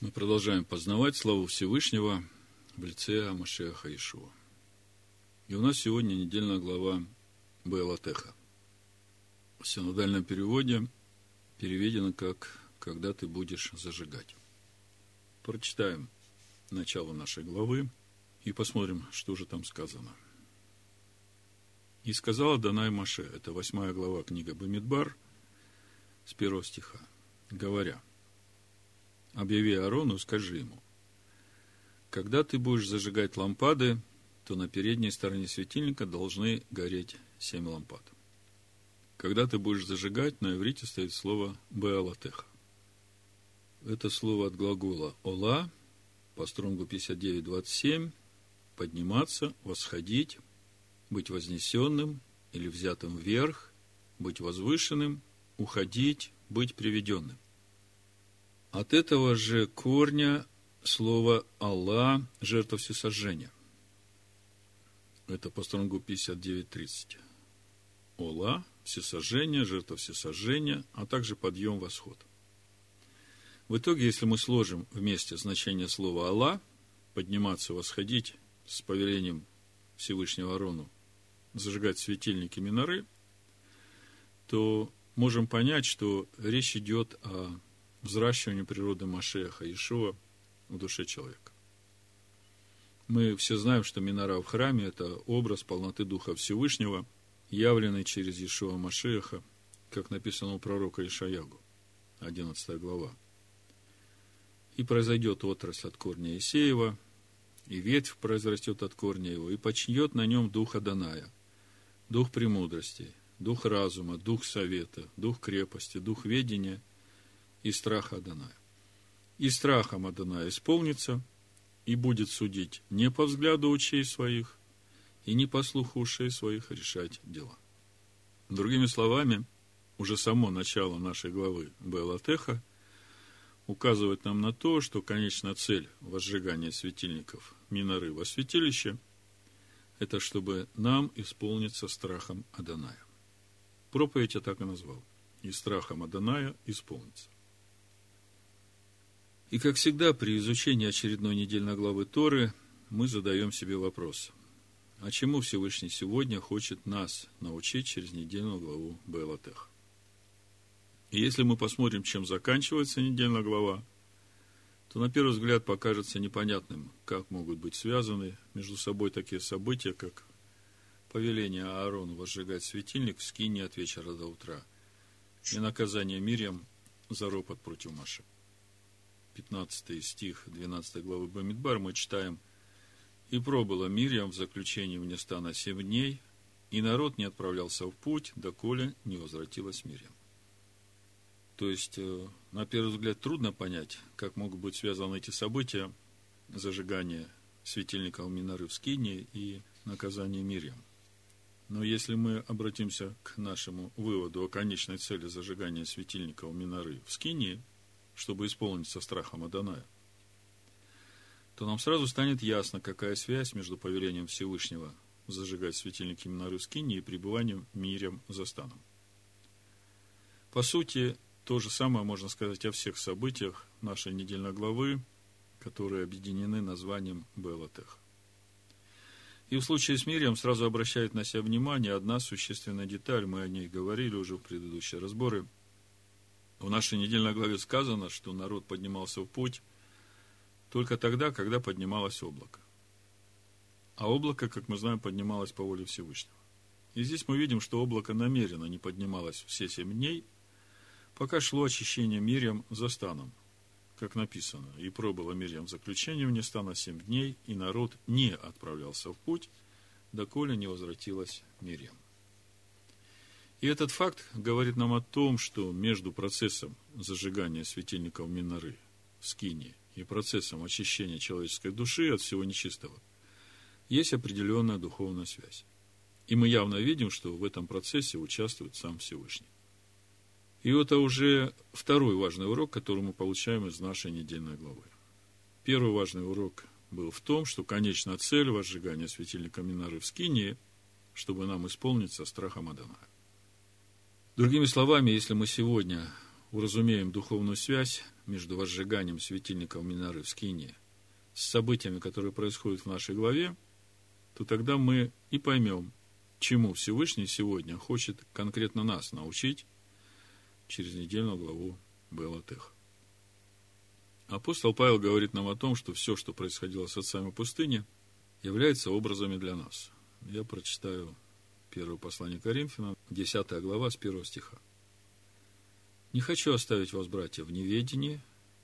Мы продолжаем познавать славу Всевышнего в лице Амашеха Ишуа. И у нас сегодня недельная глава Бейлатеха. В синодальном переводе переведено как «когда ты будешь зажигать». Прочитаем начало нашей главы и посмотрим, что же там сказано. «И сказала Данай Маше» – это восьмая глава книга Бамидбар, с первого стиха, говоря – объяви Аарону, скажи ему, когда ты будешь зажигать лампады, то на передней стороне светильника должны гореть семь лампад. Когда ты будешь зажигать, на иврите стоит слово «беалатеха». Это слово от глагола «ола», по стронгу 59.27, подниматься, восходить, быть вознесенным или взятым вверх, быть возвышенным, уходить, быть приведенным. От этого же корня слово «Аллах» – жертва всесожжения. Это по стронгу 59.30. Ола, всесожжение, жертва всесожжения, а также подъем, восход. В итоге, если мы сложим вместе значение слова Аллах, подниматься, восходить с повелением Всевышнего Арону, зажигать светильники миноры, то можем понять, что речь идет о взращиванию природы Машеха Ишуа в душе человека. Мы все знаем, что Минара в храме – это образ полноты Духа Всевышнего, явленный через Ишуа Машеха, как написано у пророка Ишаягу, 11 глава. И произойдет отрасль от корня Исеева, и ветвь произрастет от корня его, и почнет на нем дух Аданая, дух премудрости, дух разума, дух совета, дух крепости, дух ведения – и страха Адоная. И страхом Адоная исполнится, и будет судить не по взгляду учей своих, и не по слуху ушей своих решать дела. Другими словами, уже само начало нашей главы Белатеха указывает нам на то, что конечная цель возжигания светильников Миноры во святилище – это чтобы нам исполниться страхом Адоная. Проповедь я так и назвал. И страхом Адоная исполнится. И, как всегда, при изучении очередной недельной главы Торы мы задаем себе вопрос. А чему Всевышний сегодня хочет нас научить через недельную главу Белатех? И если мы посмотрим, чем заканчивается недельная глава, то на первый взгляд покажется непонятным, как могут быть связаны между собой такие события, как повеление Аарону возжигать светильник в скине от вечера до утра и наказание Мирьям за ропот против Маши. 15 стих 12 главы Бамидбар мы читаем «И пробыла Мирьям в заключении вне стана семь дней, и народ не отправлялся в путь, доколе не возвратилась Мирьям». То есть, э, на первый взгляд, трудно понять, как могут быть связаны эти события, зажигание светильника Минары в Скине и наказание Мирьям. Но если мы обратимся к нашему выводу о конечной цели зажигания светильника у Минары в Скинии – чтобы исполнить со страхом Адоная, то нам сразу станет ясно, какая связь между повелением Всевышнего зажигать светильники Минары Скини и пребыванием мирем за станом. По сути, то же самое можно сказать о всех событиях нашей недельной главы, которые объединены названием Белатех. И в случае с Мирием сразу обращает на себя внимание одна существенная деталь, мы о ней говорили уже в предыдущие разборы – в нашей недельной главе сказано, что народ поднимался в путь только тогда, когда поднималось облако. А облако, как мы знаем, поднималось по воле Всевышнего. И здесь мы видим, что облако намеренно не поднималось все семь дней, пока шло очищение Мирьям за станом, как написано, и пробыло Мирьям заключение вне стана семь дней, и народ не отправлялся в путь, доколе не возвратилась Мирьям. И этот факт говорит нам о том, что между процессом зажигания светильников Миноры в Скине и процессом очищения человеческой души от всего нечистого есть определенная духовная связь. И мы явно видим, что в этом процессе участвует сам Всевышний. И это уже второй важный урок, который мы получаем из нашей недельной главы. Первый важный урок был в том, что конечная цель возжигания светильника Минары в Скинии, чтобы нам исполниться страхом Адоная. Другими словами, если мы сегодня уразумеем духовную связь между возжиганием светильников Минары в Скине с событиями, которые происходят в нашей главе, то тогда мы и поймем, чему Всевышний сегодня хочет конкретно нас научить через недельную главу Белатех. Апостол Павел говорит нам о том, что все, что происходило с отцами пустыни, является образами для нас. Я прочитаю первое послание Коринфянам, 10 глава, с 1 стиха. «Не хочу оставить вас, братья, в неведении,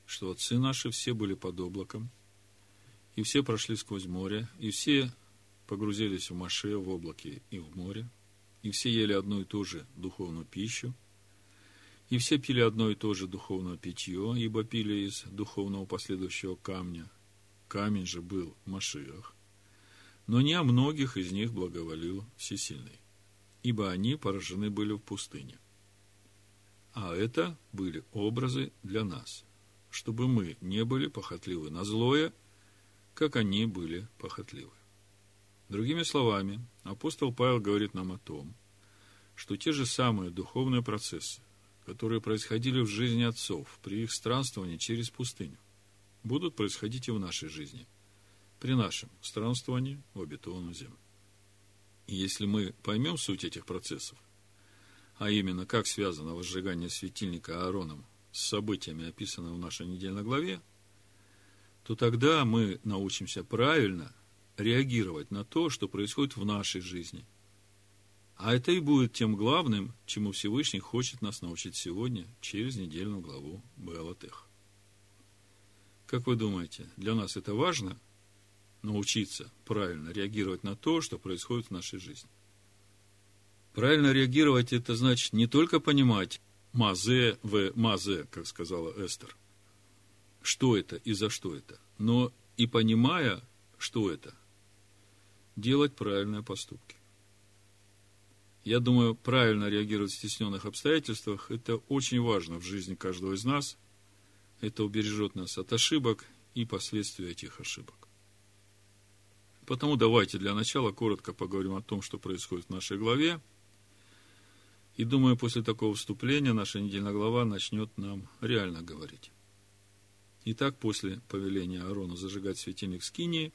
что отцы наши все были под облаком, и все прошли сквозь море, и все погрузились в Маше, в облаке и в море, и все ели одну и ту же духовную пищу, и все пили одно и то же духовное питье, ибо пили из духовного последующего камня. Камень же был Машиах. Но не о многих из них благоволил Всесильный, ибо они поражены были в пустыне. А это были образы для нас, чтобы мы не были похотливы на злое, как они были похотливы. Другими словами, апостол Павел говорит нам о том, что те же самые духовные процессы, которые происходили в жизни отцов при их странствовании через пустыню, будут происходить и в нашей жизни, при нашем странствовании в обетованную землю. Если мы поймем суть этих процессов, а именно, как связано возжигание светильника Аароном с событиями, описанными в нашей недельной главе, то тогда мы научимся правильно реагировать на то, что происходит в нашей жизни. А это и будет тем главным, чему Всевышний хочет нас научить сегодня через недельную главу Беалатех. Как вы думаете, для нас это важно научиться правильно реагировать на то, что происходит в нашей жизни? Правильно реагировать – это значит не только понимать мазе в мазе, как сказала Эстер, что это и за что это, но и понимая, что это, делать правильные поступки. Я думаю, правильно реагировать в стесненных обстоятельствах – это очень важно в жизни каждого из нас. Это убережет нас от ошибок и последствий этих ошибок. Потому давайте для начала коротко поговорим о том, что происходит в нашей главе. И думаю, после такого вступления наша недельная глава начнет нам реально говорить. Итак, после повеления Аарону зажигать светильник Скинии,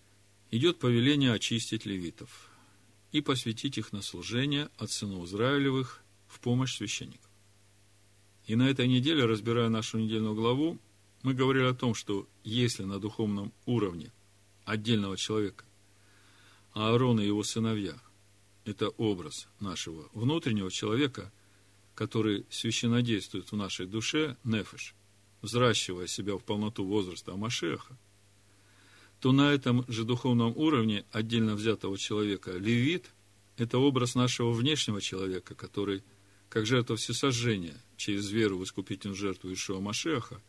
идет повеление очистить левитов и посвятить их на служение от сынов Израилевых в помощь священникам. И на этой неделе, разбирая нашу недельную главу, мы говорили о том, что если на духовном уровне отдельного человека Аарон и его сыновья – это образ нашего внутреннего человека, который священнодействует в нашей душе, нефеш, взращивая себя в полноту возраста Амашеха, то на этом же духовном уровне отдельно взятого человека левит – это образ нашего внешнего человека, который, как жертва всесожжения, через веру в искупительную жертву Ишуа Машеха,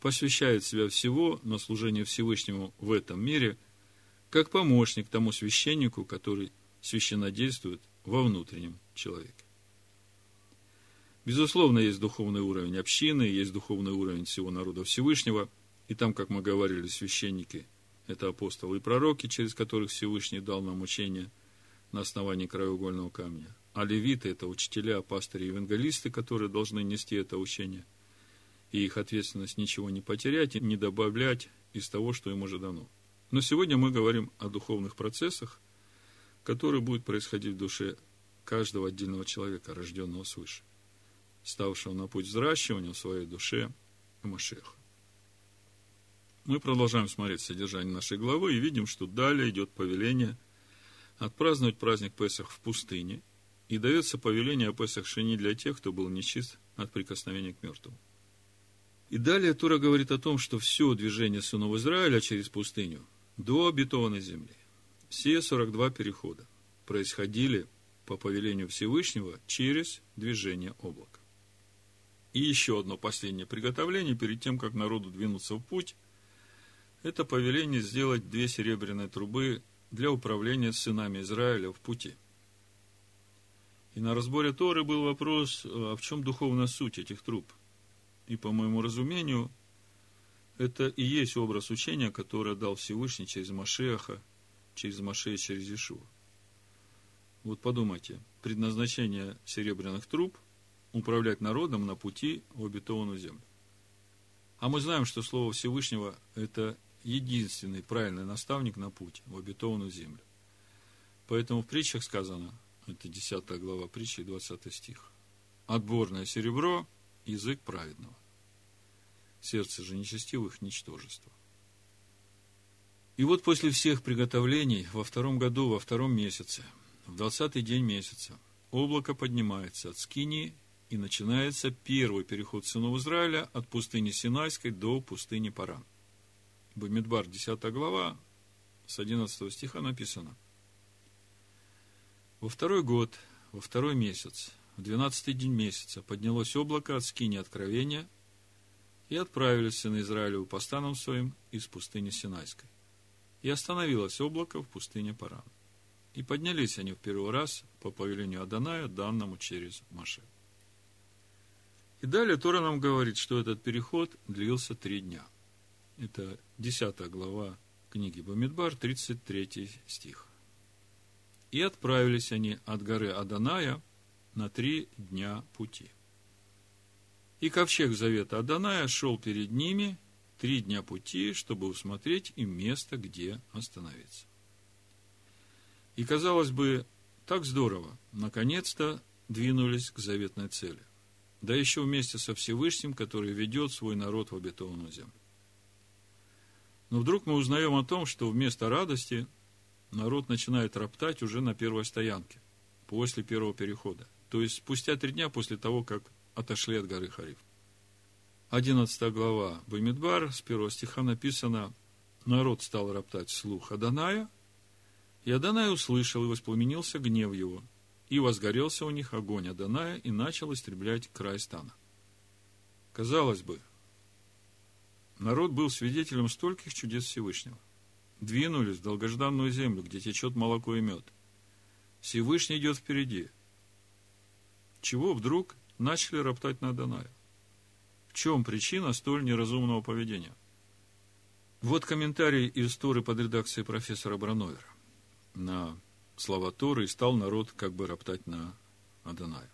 посвящает себя всего на служение Всевышнему в этом мире, как помощник тому священнику, который священнодействует во внутреннем человеке. Безусловно, есть духовный уровень общины, есть духовный уровень всего народа Всевышнего, и там, как мы говорили, священники это апостолы и пророки, через которых Всевышний дал нам учение на основании краеугольного камня. А левиты – это учителя, пастыри и евангелисты, которые должны нести это учение. И их ответственность ничего не потерять и не добавлять из того, что им уже дано. Но сегодня мы говорим о духовных процессах, которые будут происходить в душе каждого отдельного человека, рожденного свыше, ставшего на путь взращивания в своей душе Машеха. Мы продолжаем смотреть содержание нашей главы и видим, что далее идет повеление отпраздновать праздник Песах в пустыне, и дается повеление о Песах Шини для тех, кто был нечист от прикосновения к мертвому. И далее Тура говорит о том, что все движение сынов Израиля через пустыню до обетованной земли, все 42 перехода происходили по повелению Всевышнего через движение облака. И еще одно последнее приготовление перед тем, как народу двинуться в путь, это повеление сделать две серебряные трубы для управления сынами Израиля в пути. И на разборе Торы был вопрос, а в чем духовная суть этих труб? И по моему разумению, это и есть образ учения, которое дал Всевышний через Машеха, через Машея, через Ишуа. Вот подумайте, предназначение серебряных труб – управлять народом на пути в обетованную землю. А мы знаем, что Слово Всевышнего – это единственный правильный наставник на путь в обетованную землю. Поэтому в притчах сказано, это 10 глава притчи, 20 стих, «Отборное серебро – язык праведного, сердце же нечестивых – ничтожество». И вот после всех приготовлений во втором году, во втором месяце, в двадцатый день месяца, облако поднимается от Скинии, и начинается первый переход сынов Израиля от пустыни Синайской до пустыни Паран. Бамидбар, 10 глава, с 11 стиха написано. Во второй год, во второй месяц, в двенадцатый день месяца поднялось облако от скини откровения, и отправились сыны Израилеву по станам своим из пустыни Синайской. И остановилось облако в пустыне Паран. И поднялись они в первый раз по повелению Аданая, данному через Маше. И далее Тора нам говорит, что этот переход длился три дня. Это 10 глава книги Бамидбар, 33 стих. И отправились они от горы Аданая на три дня пути. И ковчег завета Аданая шел перед ними три дня пути, чтобы усмотреть им место, где остановиться. И, казалось бы, так здорово, наконец-то двинулись к заветной цели. Да еще вместе со Всевышним, который ведет свой народ в обетованную землю. Но вдруг мы узнаем о том, что вместо радости народ начинает роптать уже на первой стоянке, после первого перехода. То есть спустя три дня после того, как отошли от горы Хариф. 11 глава Бамидбар, с первого стиха написано, народ стал роптать вслух Аданая, и Аданай услышал, и воспламенился гнев его, и возгорелся у них огонь Аданая, и начал истреблять край стана. Казалось бы, народ был свидетелем стольких чудес Всевышнего. Двинулись в долгожданную землю, где течет молоко и мед. Всевышний идет впереди. Чего вдруг начали роптать на Даная? В чем причина столь неразумного поведения? Вот комментарий из Торы под редакцией профессора Брановера на слова Торы и стал народ как бы роптать на Адоная.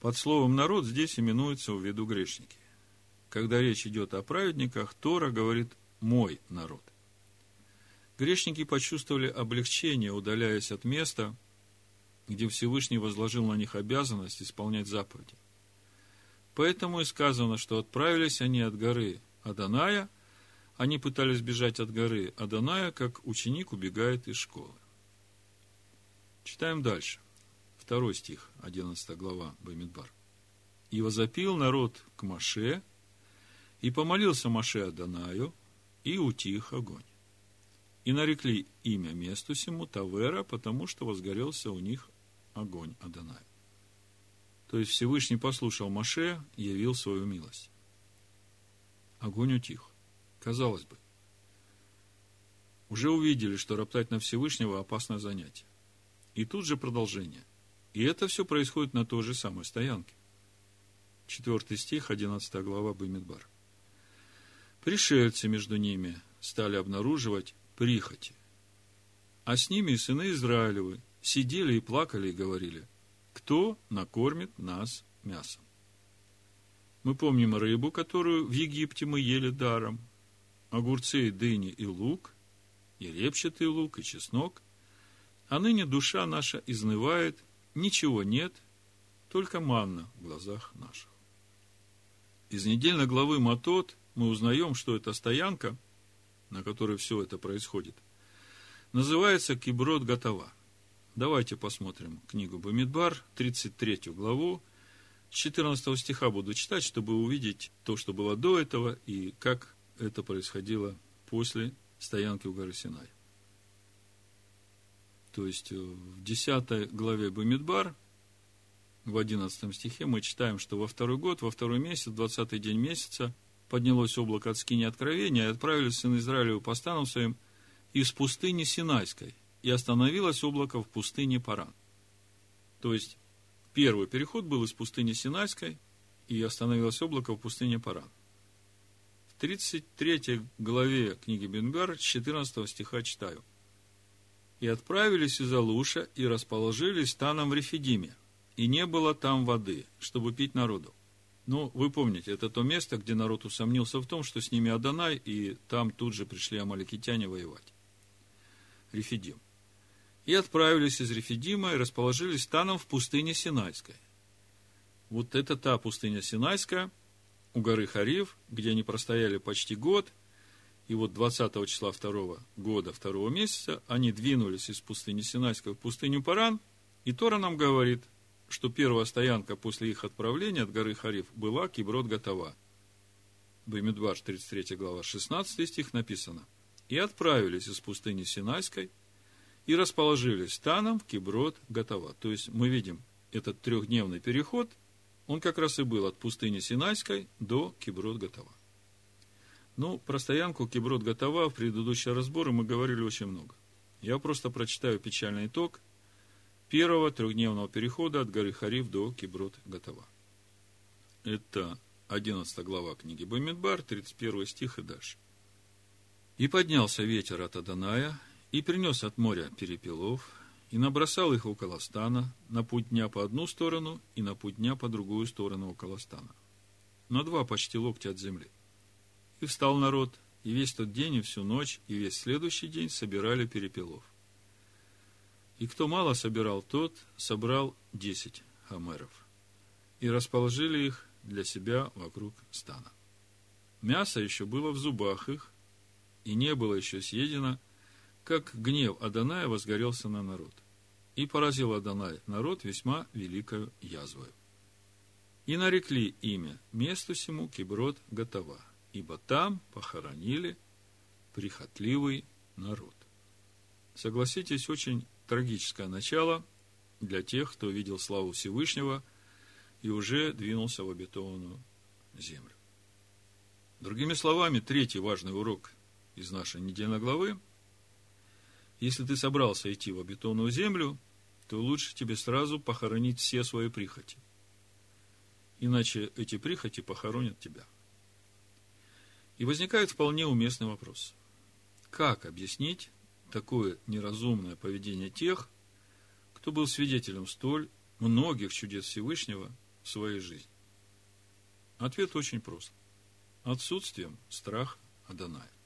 Под словом «народ» здесь именуется в виду грешники. Когда речь идет о праведниках, Тора говорит «мой народ». Грешники почувствовали облегчение, удаляясь от места, где Всевышний возложил на них обязанность исполнять заповеди. Поэтому и сказано, что отправились они от горы Аданая, они пытались бежать от горы Аданая, как ученик убегает из школы. Читаем дальше. Второй стих, 11 глава Бамидбар. «И возопил народ к Маше, и помолился Маше Адонаю, и утих огонь. И нарекли имя месту сему Тавера, потому что возгорелся у них огонь Адоная. То есть Всевышний послушал Маше явил свою милость. Огонь утих. Казалось бы, уже увидели, что роптать на Всевышнего опасное занятие. И тут же продолжение. И это все происходит на той же самой стоянке. Четвертый стих, 11 глава Бамидбар. Пришельцы между ними стали обнаруживать прихоти. А с ними и сыны Израилевы сидели и плакали и говорили, кто накормит нас мясом. Мы помним рыбу, которую в Египте мы ели даром, огурцы, и дыни и лук, и репчатый лук, и чеснок – а ныне душа наша изнывает, ничего нет, только манна в глазах наших. Из недельной главы Матот мы узнаем, что эта стоянка, на которой все это происходит, называется Киброд Готова. Давайте посмотрим книгу Бамидбар, 33 главу, с 14 стиха буду читать, чтобы увидеть то, что было до этого, и как это происходило после стоянки у горы Синай. То есть э, в 10 главе Бамидбар, в 11 стихе мы читаем, что во второй год, во второй месяц, 20 день месяца, поднялось облако от скини откровения, и отправились сын Израилеву по станам своим из пустыни Синайской, и остановилось облако в пустыне Паран. То есть, первый переход был из пустыни Синайской, и остановилось облако в пустыне Паран. В 33 главе книги Бенгар, 14 стиха читаю – и отправились из Алуша и расположились станом в Рефидиме, и не было там воды, чтобы пить народу. Ну, вы помните, это то место, где народ усомнился в том, что с ними Адонай, и там тут же пришли амаликитяне воевать. Рефидим. И отправились из Рефидима и расположились станом в пустыне Синайской. Вот это та пустыня Синайская, у горы Харив, где они простояли почти год, и вот 20 числа второго года, второго месяца, они двинулись из пустыни Синайской в пустыню Паран, и Тора нам говорит – что первая стоянка после их отправления от горы Хариф была Киброд готова. Баймидбаш, 33 глава, 16 стих написано. «И отправились из пустыни Синайской, и расположились станом в Киброд готова». То есть, мы видим этот трехдневный переход, он как раз и был от пустыни Синайской до Киброд готова. Ну, про стоянку Киброд готова в предыдущие разборы мы говорили очень много. Я просто прочитаю печальный итог – первого трехдневного перехода от горы Хариф до Киброд Готова. Это 11 глава книги Бамидбар, 31 стих и дальше. «И поднялся ветер от Аданая, и принес от моря перепелов, и набросал их около стана, на путь дня по одну сторону, и на путь дня по другую сторону около стана, на два почти локтя от земли. И встал народ, и весь тот день, и всю ночь, и весь следующий день собирали перепелов. И кто мало собирал, тот собрал десять хамеров. И расположили их для себя вокруг стана. Мясо еще было в зубах их, и не было еще съедено, как гнев Аданая возгорелся на народ. И поразил Адонай народ весьма великою язвою. И нарекли имя месту сему Киброд Готова, ибо там похоронили прихотливый народ. Согласитесь, очень трагическое начало для тех, кто видел славу Всевышнего и уже двинулся в обетованную землю. Другими словами, третий важный урок из нашей недельной главы. Если ты собрался идти в обетованную землю, то лучше тебе сразу похоронить все свои прихоти. Иначе эти прихоти похоронят тебя. И возникает вполне уместный вопрос. Как объяснить такое неразумное поведение тех, кто был свидетелем столь многих чудес Всевышнего в своей жизни? Ответ очень прост. Отсутствием страха Адоная.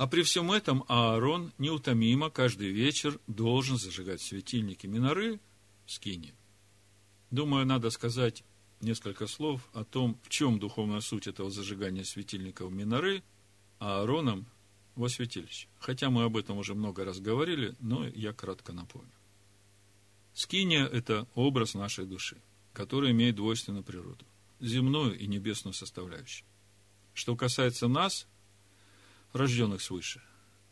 А при всем этом Аарон неутомимо каждый вечер должен зажигать светильники Миноры в скине. Думаю, надо сказать несколько слов о том, в чем духовная суть этого зажигания светильников Миноры Аароном во святилище. Хотя мы об этом уже много раз говорили, но я кратко напомню. Скиния – это образ нашей души, который имеет двойственную природу, земную и небесную составляющую. Что касается нас, рожденных свыше,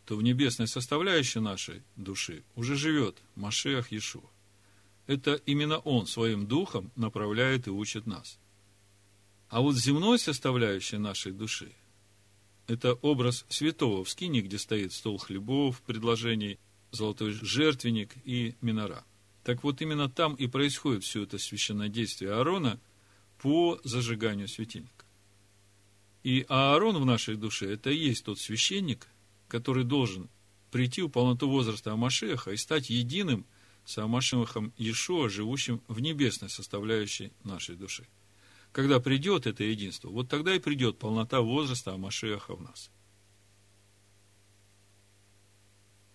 то в небесной составляющей нашей души уже живет Машех Иешуа. Это именно Он своим духом направляет и учит нас. А вот земной составляющей нашей души – это образ святого в скине, где стоит стол хлебов, предложений, золотой жертвенник и минора. Так вот, именно там и происходит все это священное действие Аарона по зажиганию светильника. И Аарон в нашей душе – это и есть тот священник, который должен прийти в полноту возраста Амашеха и стать единым с Амашехом Иешуа, живущим в небесной составляющей нашей души. Когда придет это единство, вот тогда и придет полнота возраста Амашеха в нас.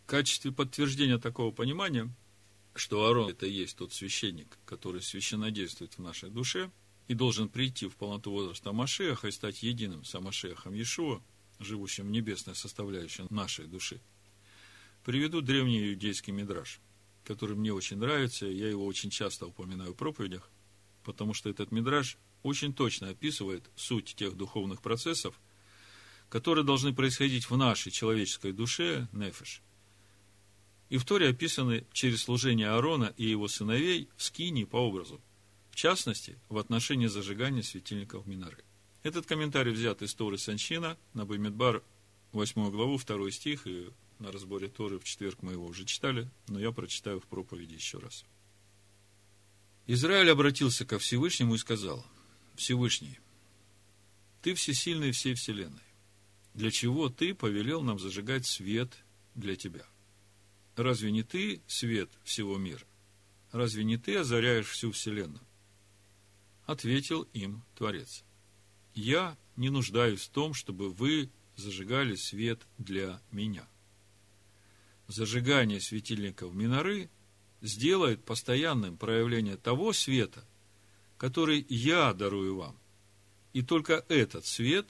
В качестве подтверждения такого понимания, что Аарон это и есть тот священник, который священно действует в нашей душе и должен прийти в полноту возраста Амашеха и стать единым с Амашехом Иешуа, живущим в небесной составляющей нашей души, приведу древний иудейский мидраж, который мне очень нравится, я его очень часто упоминаю в проповедях, потому что этот мидраж очень точно описывает суть тех духовных процессов, которые должны происходить в нашей человеческой душе, нефеш. И в Торе описаны через служение Аарона и его сыновей в скинии по образу, в частности, в отношении зажигания светильников Минары. Этот комментарий взят из Торы Санчина на Бамидбар, 8 главу, 2 стих, и на разборе Торы в четверг мы его уже читали, но я прочитаю в проповеди еще раз. Израиль обратился ко Всевышнему и сказал, Всевышний, Ты всесильный всей вселенной. Для чего Ты повелел нам зажигать свет для Тебя? Разве не Ты свет всего мира? Разве не Ты озаряешь всю вселенную? Ответил им Творец. Я не нуждаюсь в том, чтобы вы зажигали свет для меня. Зажигание светильников миноры сделает постоянным проявление того света, который я дарую вам. И только этот свет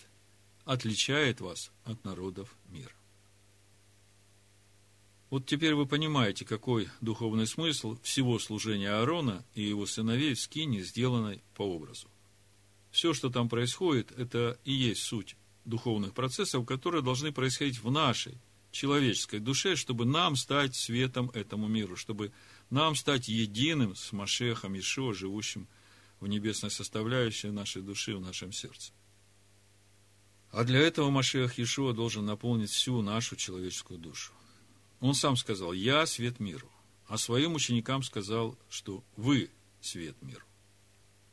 отличает вас от народов мира. Вот теперь вы понимаете, какой духовный смысл всего служения Аарона и его сыновей в скине, сделанной по образу. Все, что там происходит, это и есть суть духовных процессов, которые должны происходить в нашей человеческой душе, чтобы нам стать светом этому миру, чтобы нам стать единым с Машехом Ишуа, живущим в небесной составляющей нашей души, в нашем сердце. А для этого Машех Ишуа должен наполнить всю нашу человеческую душу. Он сам сказал, я свет миру. А своим ученикам сказал, что вы свет миру.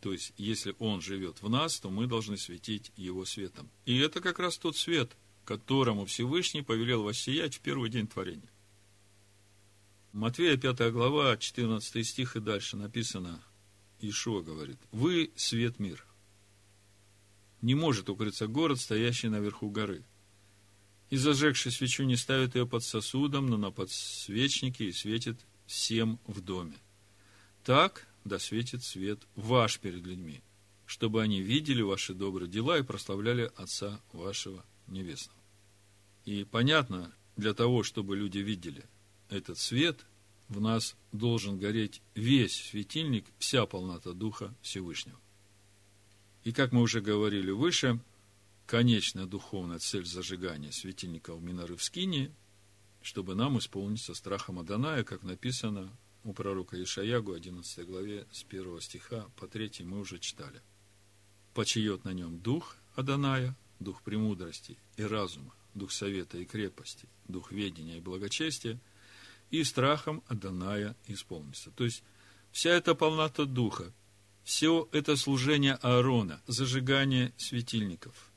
То есть, если он живет в нас, то мы должны светить его светом. И это как раз тот свет, которому Всевышний повелел воссиять в первый день творения. Матвея 5 глава, 14 стих и дальше написано, Ишуа говорит, «Вы свет мира. Не может укрыться город, стоящий наверху горы и зажегший свечу не ставит ее под сосудом, но на подсвечнике и светит всем в доме. Так да светит свет ваш перед людьми, чтобы они видели ваши добрые дела и прославляли Отца вашего Небесного. И понятно, для того, чтобы люди видели этот свет, в нас должен гореть весь светильник, вся полнота Духа Всевышнего. И как мы уже говорили выше, конечная духовная цель зажигания светильников Минары в Скине, чтобы нам исполниться страхом Аданая, как написано у пророка Ишаягу, 11 главе, с 1 стиха по 3 мы уже читали. «Почает на нем дух Аданая, дух премудрости и разума, дух совета и крепости, дух ведения и благочестия, и страхом Аданая исполнится». То есть, вся эта полнота духа, все это служение Аарона, зажигание светильников –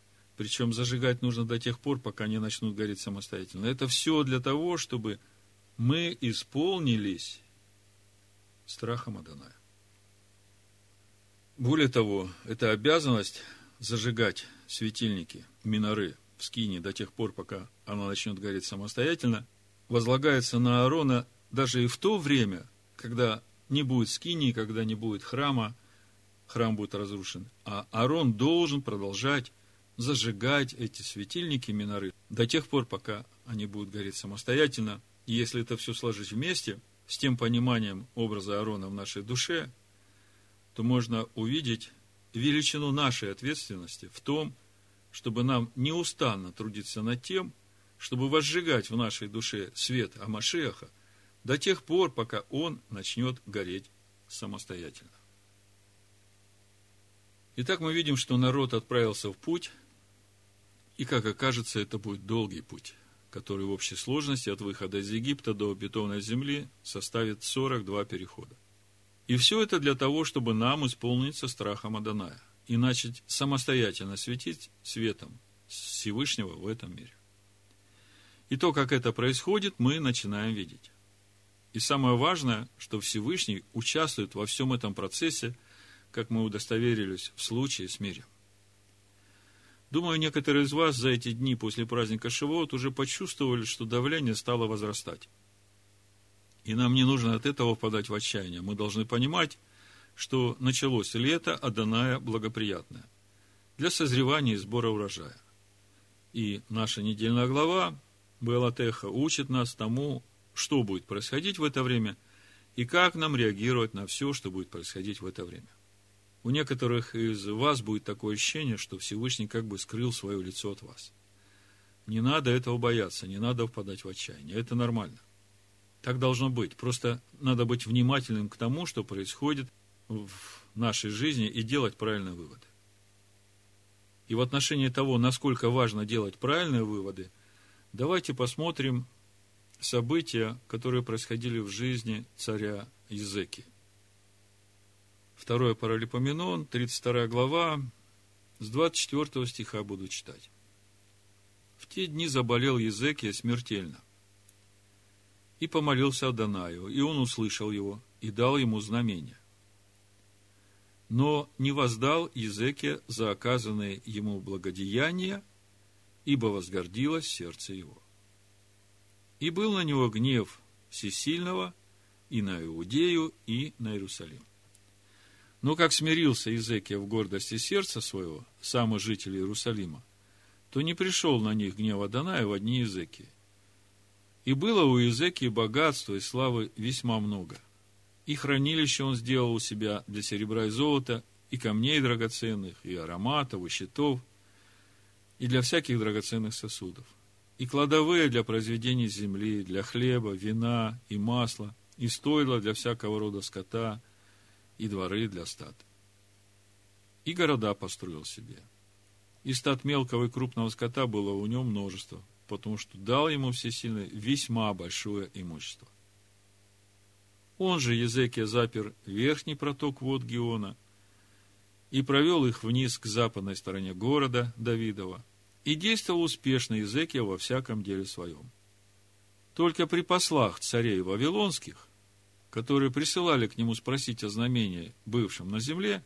причем зажигать нужно до тех пор, пока они начнут гореть самостоятельно. Это все для того, чтобы мы исполнились страхом Адоная. Более того, эта обязанность зажигать светильники, миноры в скине до тех пор, пока она начнет гореть самостоятельно, возлагается на Аарона даже и в то время, когда не будет скини, когда не будет храма, храм будет разрушен. А Аарон должен продолжать зажигать эти светильники миноры до тех пор, пока они будут гореть самостоятельно. И если это все сложить вместе, с тем пониманием образа Аарона в нашей душе, то можно увидеть величину нашей ответственности в том, чтобы нам неустанно трудиться над тем, чтобы возжигать в нашей душе свет Амашеха до тех пор, пока он начнет гореть самостоятельно. Итак, мы видим, что народ отправился в путь, и, как окажется, это будет долгий путь, который в общей сложности от выхода из Египта до обетованной земли составит 42 перехода. И все это для того, чтобы нам исполниться страхом Аданая и начать самостоятельно светить светом Всевышнего в этом мире. И то, как это происходит, мы начинаем видеть. И самое важное, что Всевышний участвует во всем этом процессе, как мы удостоверились в случае с мирем. Думаю, некоторые из вас за эти дни после праздника Шивот уже почувствовали, что давление стало возрастать. И нам не нужно от этого впадать в отчаяние. Мы должны понимать, что началось лето, а данная благоприятное для созревания и сбора урожая. И наша недельная глава Белатеха учит нас тому, что будет происходить в это время и как нам реагировать на все, что будет происходить в это время у некоторых из вас будет такое ощущение, что Всевышний как бы скрыл свое лицо от вас. Не надо этого бояться, не надо впадать в отчаяние. Это нормально. Так должно быть. Просто надо быть внимательным к тому, что происходит в нашей жизни и делать правильные выводы. И в отношении того, насколько важно делать правильные выводы, давайте посмотрим события, которые происходили в жизни царя Языки. Второе Паралипоменон, 32 глава, с 24 стиха буду читать. В те дни заболел Езекия смертельно и помолился Адонаю, и он услышал его и дал ему знамение. Но не воздал Езекия за оказанное ему благодеяние, ибо возгордилось сердце его. И был на него гнев Всесильного и на Иудею, и на Иерусалим. Но как смирился Иезекия в гордости сердца своего, сам житель Иерусалима, то не пришел на них гнев Адоная в одни Иезекии. И было у Иезекии богатства и славы весьма много. И хранилище он сделал у себя для серебра и золота, и камней драгоценных, и ароматов, и щитов, и для всяких драгоценных сосудов. И кладовые для произведений земли, для хлеба, вина и масла, и стойла для всякого рода скота, и дворы для стад. И города построил себе. И стад мелкого и крупного скота было у него множество, потому что дал ему всесильный весьма большое имущество. Он же, Езекия, запер верхний проток вод Геона и провел их вниз к западной стороне города Давидова, и действовал успешно Езекия во всяком деле своем. Только при послах царей Вавилонских, которые присылали к нему спросить о знамении, бывшем на земле,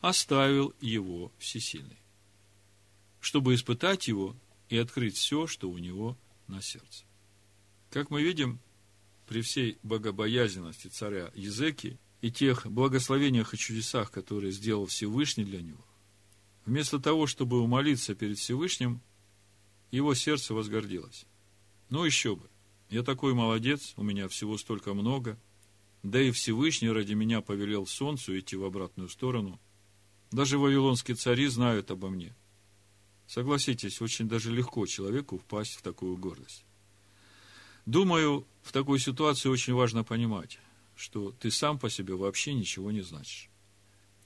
оставил его всесильный, чтобы испытать его и открыть все, что у него на сердце. Как мы видим, при всей богобоязненности царя Езеки и тех благословениях и чудесах, которые сделал Всевышний для него, вместо того, чтобы умолиться перед Всевышним, его сердце возгордилось. Ну еще бы, я такой молодец, у меня всего столько много, да и Всевышний ради меня повелел солнцу идти в обратную сторону. Даже вавилонские цари знают обо мне. Согласитесь, очень даже легко человеку впасть в такую гордость. Думаю, в такой ситуации очень важно понимать, что ты сам по себе вообще ничего не значишь.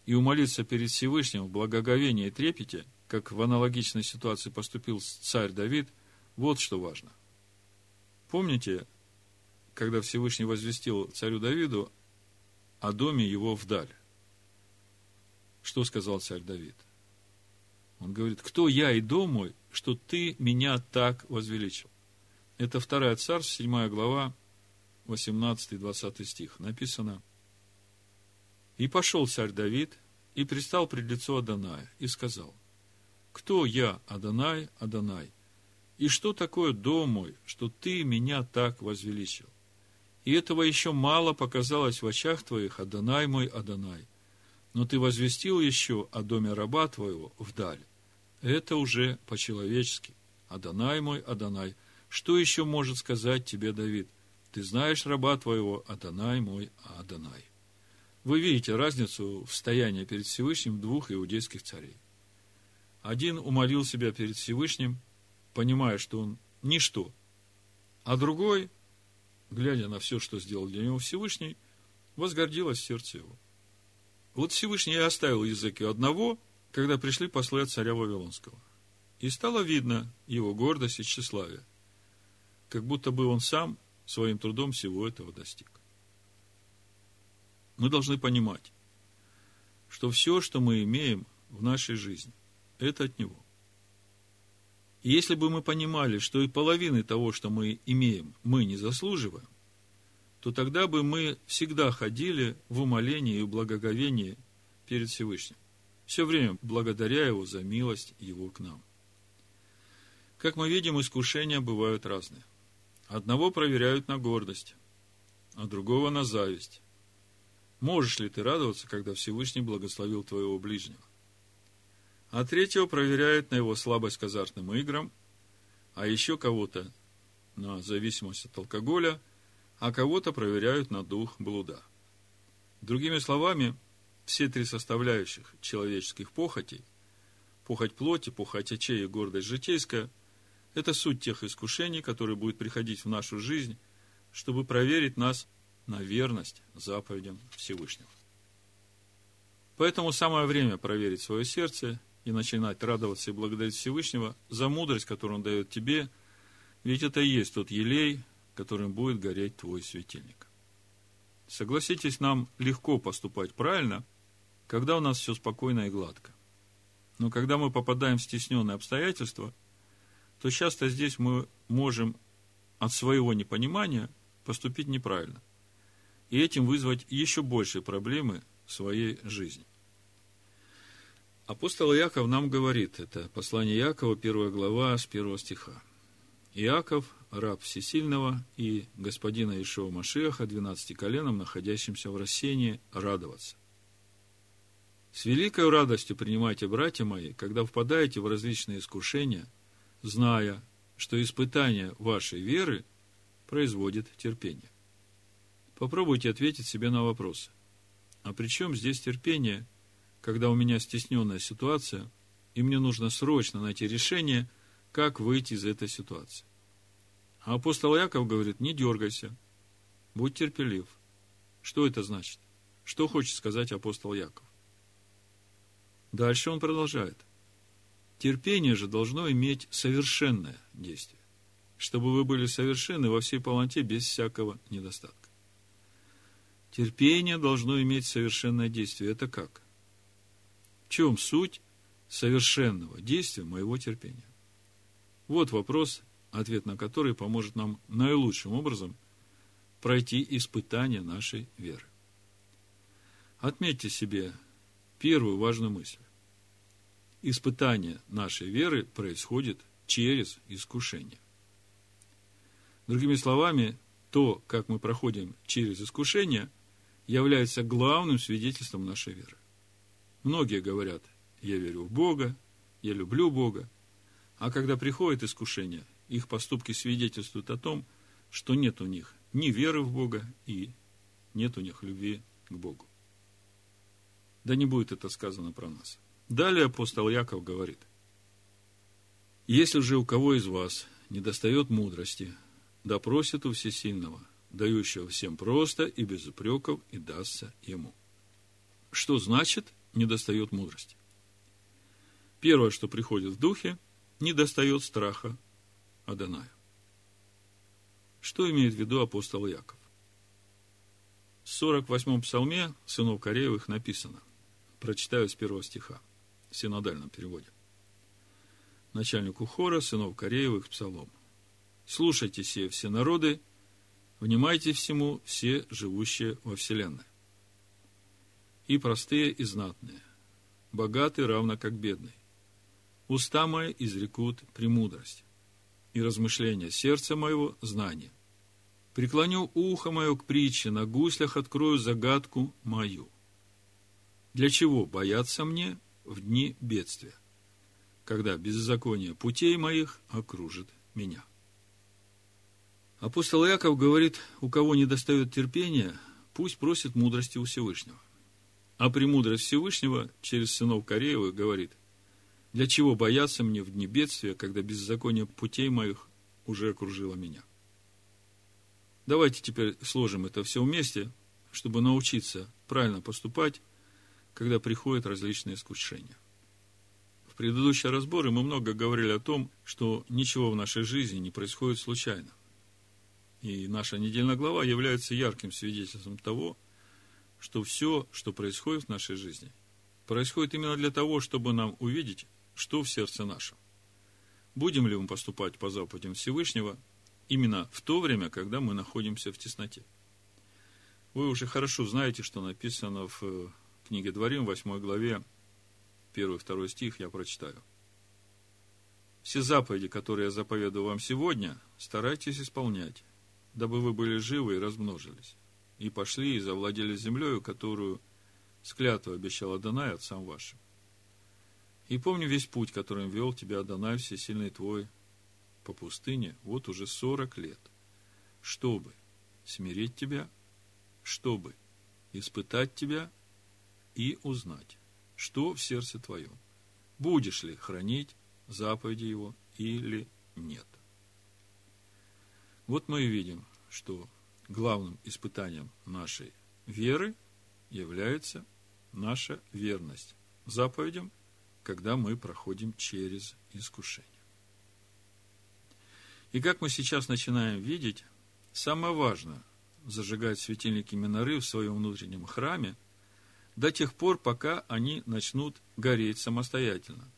И умолиться перед Всевышним в благоговении и трепете, как в аналогичной ситуации поступил царь Давид, вот что важно. Помните, когда Всевышний возвестил царю Давиду о доме его вдаль? Что сказал царь Давид? Он говорит, кто я и дом мой, что ты меня так возвеличил? Это вторая царств, 7 глава, 18-20 стих. Написано, «И пошел царь Давид, и пристал пред лицо Адоная, и сказал, «Кто я, Адонай, Адонай? И что такое дом мой, что ты меня так возвеличил? И этого еще мало показалось в очах твоих, Адонай мой, Адонай. Но ты возвестил еще о доме раба твоего вдаль. Это уже по-человечески. Адонай мой, Адонай – что еще может сказать тебе Давид? Ты знаешь раба твоего, Адонай мой, Адонай. Вы видите разницу в стоянии перед Всевышним двух иудейских царей. Один умолил себя перед Всевышним, понимая, что он ничто, а другой, глядя на все, что сделал для него Всевышний, возгордилось сердце его. Вот Всевышний и оставил языки одного, когда пришли послы от царя Вавилонского. И стало видно его гордость и тщеславие – как будто бы он сам своим трудом всего этого достиг. Мы должны понимать, что все, что мы имеем в нашей жизни, это от Него. Если бы мы понимали, что и половины того, что мы имеем, мы не заслуживаем, то тогда бы мы всегда ходили в умолении и благоговении перед Всевышним. Все время благодаря Его за милость Его к нам. Как мы видим, искушения бывают разные. Одного проверяют на гордость, а другого на зависть. Можешь ли ты радоваться, когда Всевышний благословил твоего ближнего? А третьего проверяют на его слабость к азартным играм, а еще кого-то на зависимость от алкоголя, а кого-то проверяют на дух блуда. Другими словами, все три составляющих человеческих похотей, похоть плоти, похоть очей и гордость житейская – это суть тех искушений, которые будут приходить в нашу жизнь, чтобы проверить нас на верность заповедям Всевышнего. Поэтому самое время проверить свое сердце и начинать радоваться и благодарить Всевышнего за мудрость, которую Он дает тебе, ведь это и есть тот елей, которым будет гореть твой светильник. Согласитесь, нам легко поступать правильно, когда у нас все спокойно и гладко. Но когда мы попадаем в стесненные обстоятельства – то часто здесь мы можем от своего непонимания поступить неправильно. И этим вызвать еще большие проблемы в своей жизни. Апостол Яков нам говорит, это послание Якова, первая глава, с первого стиха. Иаков, раб всесильного и господина Ишова Машеха, двенадцати коленом, находящимся в рассении, радоваться. С великой радостью принимайте, братья мои, когда впадаете в различные искушения, зная, что испытание вашей веры производит терпение. Попробуйте ответить себе на вопросы. А при чем здесь терпение – когда у меня стесненная ситуация, и мне нужно срочно найти решение, как выйти из этой ситуации. А апостол Яков говорит, не дергайся, будь терпелив. Что это значит? Что хочет сказать апостол Яков? Дальше он продолжает. Терпение же должно иметь совершенное действие, чтобы вы были совершенны во всей полноте без всякого недостатка. Терпение должно иметь совершенное действие. Это как? В чем суть совершенного действия моего терпения? Вот вопрос, ответ на который поможет нам наилучшим образом пройти испытание нашей веры. Отметьте себе первую важную мысль. Испытание нашей веры происходит через искушение. Другими словами, то, как мы проходим через искушение, является главным свидетельством нашей веры. Многие говорят, я верю в Бога, я люблю Бога. А когда приходит искушение, их поступки свидетельствуют о том, что нет у них ни веры в Бога и нет у них любви к Богу. Да не будет это сказано про нас. Далее апостол Яков говорит, если же у кого из вас не достает мудрости, да просит у всесильного, дающего всем просто и без упреков, и дастся ему. Что значит не достает мудрости. Первое, что приходит в духе, не достает страха Аданая. Что имеет в виду апостол Яков? В 48-м псалме сынов Кореевых написано, прочитаю с первого стиха, в синодальном переводе. Начальнику хора сынов Кореевых псалом. Слушайте все, все народы, внимайте всему все живущие во вселенной и простые, и знатные, богатые равно как бедный. Уста мои изрекут премудрость, и размышления сердца моего – знание. Преклоню ухо мое к притче, на гуслях открою загадку мою. Для чего бояться мне в дни бедствия, когда беззаконие путей моих окружит меня? Апостол Яков говорит, у кого не достает терпения, пусть просит мудрости у Всевышнего. А премудрость Всевышнего через сынов Кореевых говорит, для чего бояться мне в дни бедствия, когда беззаконие путей моих уже окружило меня. Давайте теперь сложим это все вместе, чтобы научиться правильно поступать, когда приходят различные искушения. В предыдущие разборы мы много говорили о том, что ничего в нашей жизни не происходит случайно. И наша недельная глава является ярким свидетельством того, что все, что происходит в нашей жизни, происходит именно для того, чтобы нам увидеть, что в сердце нашем. Будем ли мы поступать по заповедям Всевышнего именно в то время, когда мы находимся в тесноте? Вы уже хорошо знаете, что написано в э, книге Дворим, 8 главе, 1-2 стих, я прочитаю. Все заповеди, которые я заповедую вам сегодня, старайтесь исполнять, дабы вы были живы и размножились и пошли и завладели землею, которую с клятвой обещал Адонай отцам вашим. И помню весь путь, которым вел тебя Адонай, всесильный твой, по пустыне, вот уже сорок лет, чтобы смирить тебя, чтобы испытать тебя и узнать, что в сердце твоем, будешь ли хранить заповеди его или нет. Вот мы и видим, что главным испытанием нашей веры является наша верность заповедям, когда мы проходим через искушение. И как мы сейчас начинаем видеть, самое важное – зажигать светильники Миноры в своем внутреннем храме до тех пор, пока они начнут гореть самостоятельно,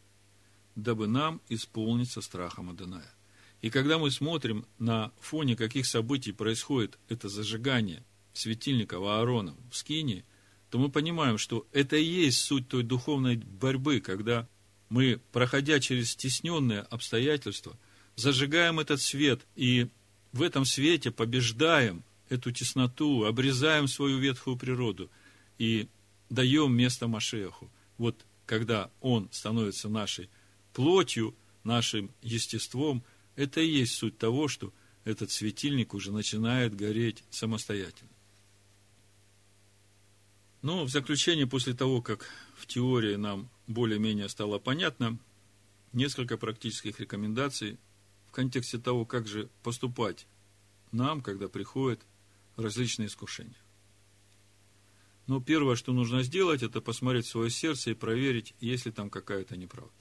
дабы нам исполниться страхом Адоная. И когда мы смотрим на фоне каких событий происходит это зажигание светильника Аарона в Скине, то мы понимаем, что это и есть суть той духовной борьбы, когда мы, проходя через стесненные обстоятельства, зажигаем этот свет и в этом свете побеждаем эту тесноту, обрезаем свою ветхую природу и даем место Машеху. Вот когда он становится нашей плотью, нашим естеством, это и есть суть того, что этот светильник уже начинает гореть самостоятельно. Но в заключение, после того, как в теории нам более-менее стало понятно, несколько практических рекомендаций в контексте того, как же поступать нам, когда приходят различные искушения. Но первое, что нужно сделать, это посмотреть в свое сердце и проверить, есть ли там какая-то неправда.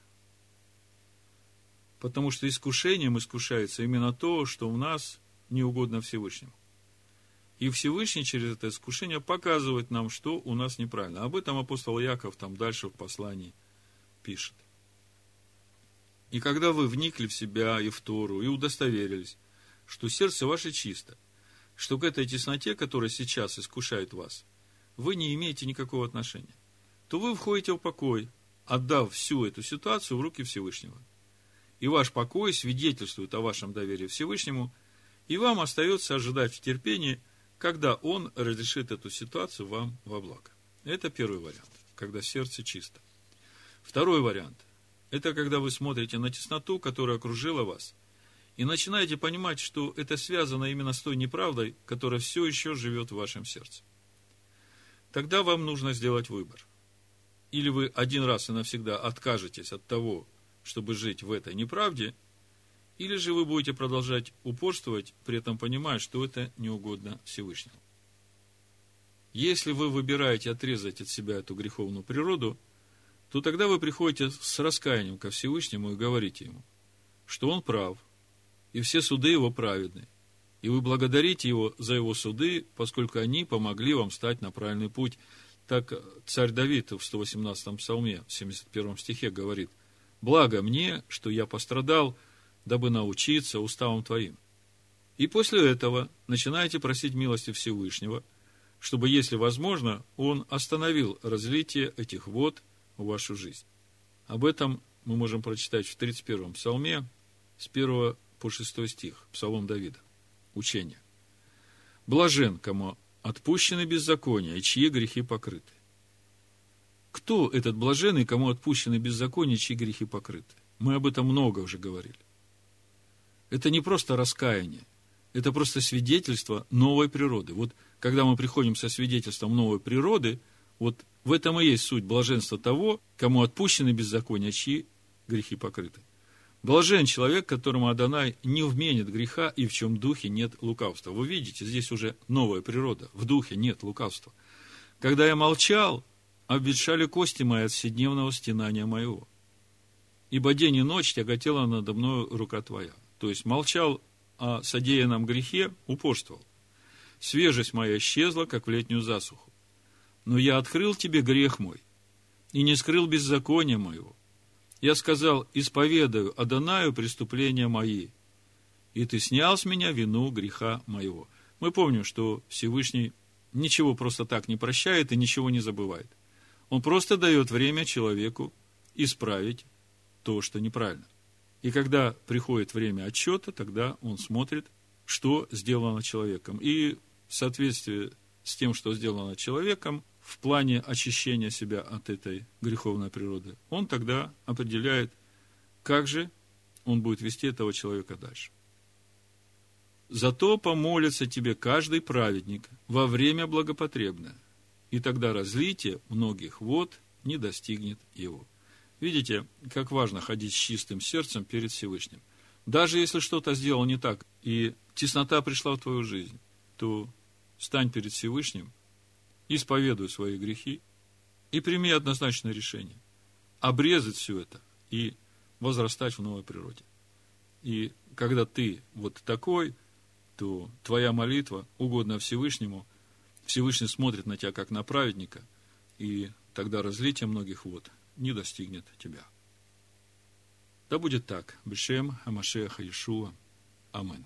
Потому что искушением искушается именно то, что у нас не угодно Всевышнему. И Всевышний через это искушение показывает нам, что у нас неправильно. Об этом апостол Яков там дальше в послании пишет. И когда вы вникли в себя и в Тору, и удостоверились, что сердце ваше чисто, что к этой тесноте, которая сейчас искушает вас, вы не имеете никакого отношения, то вы входите в покой, отдав всю эту ситуацию в руки Всевышнего. И ваш покой свидетельствует о вашем доверии Всевышнему, и вам остается ожидать в терпении – когда Он разрешит эту ситуацию вам во благо. Это первый вариант, когда сердце чисто. Второй вариант – это когда вы смотрите на тесноту, которая окружила вас, и начинаете понимать, что это связано именно с той неправдой, которая все еще живет в вашем сердце. Тогда вам нужно сделать выбор. Или вы один раз и навсегда откажетесь от того, чтобы жить в этой неправде – или же вы будете продолжать упорствовать, при этом понимая, что это не угодно Всевышнему. Если вы выбираете отрезать от себя эту греховную природу, то тогда вы приходите с раскаянием ко Всевышнему и говорите ему, что он прав, и все суды его праведны, и вы благодарите его за его суды, поскольку они помогли вам стать на правильный путь. Так царь Давид в 118 псалме, в 71 стихе говорит, «Благо мне, что я пострадал, дабы научиться уставам твоим. И после этого начинаете просить милости Всевышнего, чтобы, если возможно, Он остановил разлитие этих вод в вашу жизнь. Об этом мы можем прочитать в 31-м псалме с 1 по 6 стих, псалом Давида, учение. Блажен, кому отпущены беззакония, и чьи грехи покрыты. Кто этот блаженный, кому отпущены беззакония, чьи грехи покрыты? Мы об этом много уже говорили. Это не просто раскаяние, это просто свидетельство новой природы. Вот когда мы приходим со свидетельством новой природы, вот в этом и есть суть блаженства того, кому отпущены беззакония, чьи грехи покрыты. Блажен человек, которому Адонай не вменит греха и в чем духе нет лукавства. Вы видите, здесь уже новая природа, в духе нет лукавства. Когда я молчал, обветшали кости мои от вседневного стенания моего. Ибо день и ночь тяготела надо мною рука твоя то есть молчал о содеянном грехе, упорствовал. Свежесть моя исчезла, как в летнюю засуху. Но я открыл тебе грех мой, и не скрыл беззакония моего. Я сказал, исповедаю Адонаю преступления мои, и ты снял с меня вину греха моего. Мы помним, что Всевышний ничего просто так не прощает и ничего не забывает. Он просто дает время человеку исправить то, что неправильно. И когда приходит время отчета, тогда он смотрит, что сделано человеком. И в соответствии с тем, что сделано человеком, в плане очищения себя от этой греховной природы, он тогда определяет, как же он будет вести этого человека дальше. Зато помолится тебе каждый праведник во время благопотребное, и тогда разлитие многих вод не достигнет его. Видите, как важно ходить с чистым сердцем перед Всевышним. Даже если что-то сделал не так, и теснота пришла в твою жизнь, то стань перед Всевышним, исповедуй свои грехи и прими однозначное решение. Обрезать все это и возрастать в новой природе. И когда ты вот такой, то твоя молитва угодна Всевышнему, Всевышний смотрит на тебя как на праведника, и тогда разлитие многих вод не достигнет тебя. Да будет так. Бешем Амашеха Иешуа. Амин.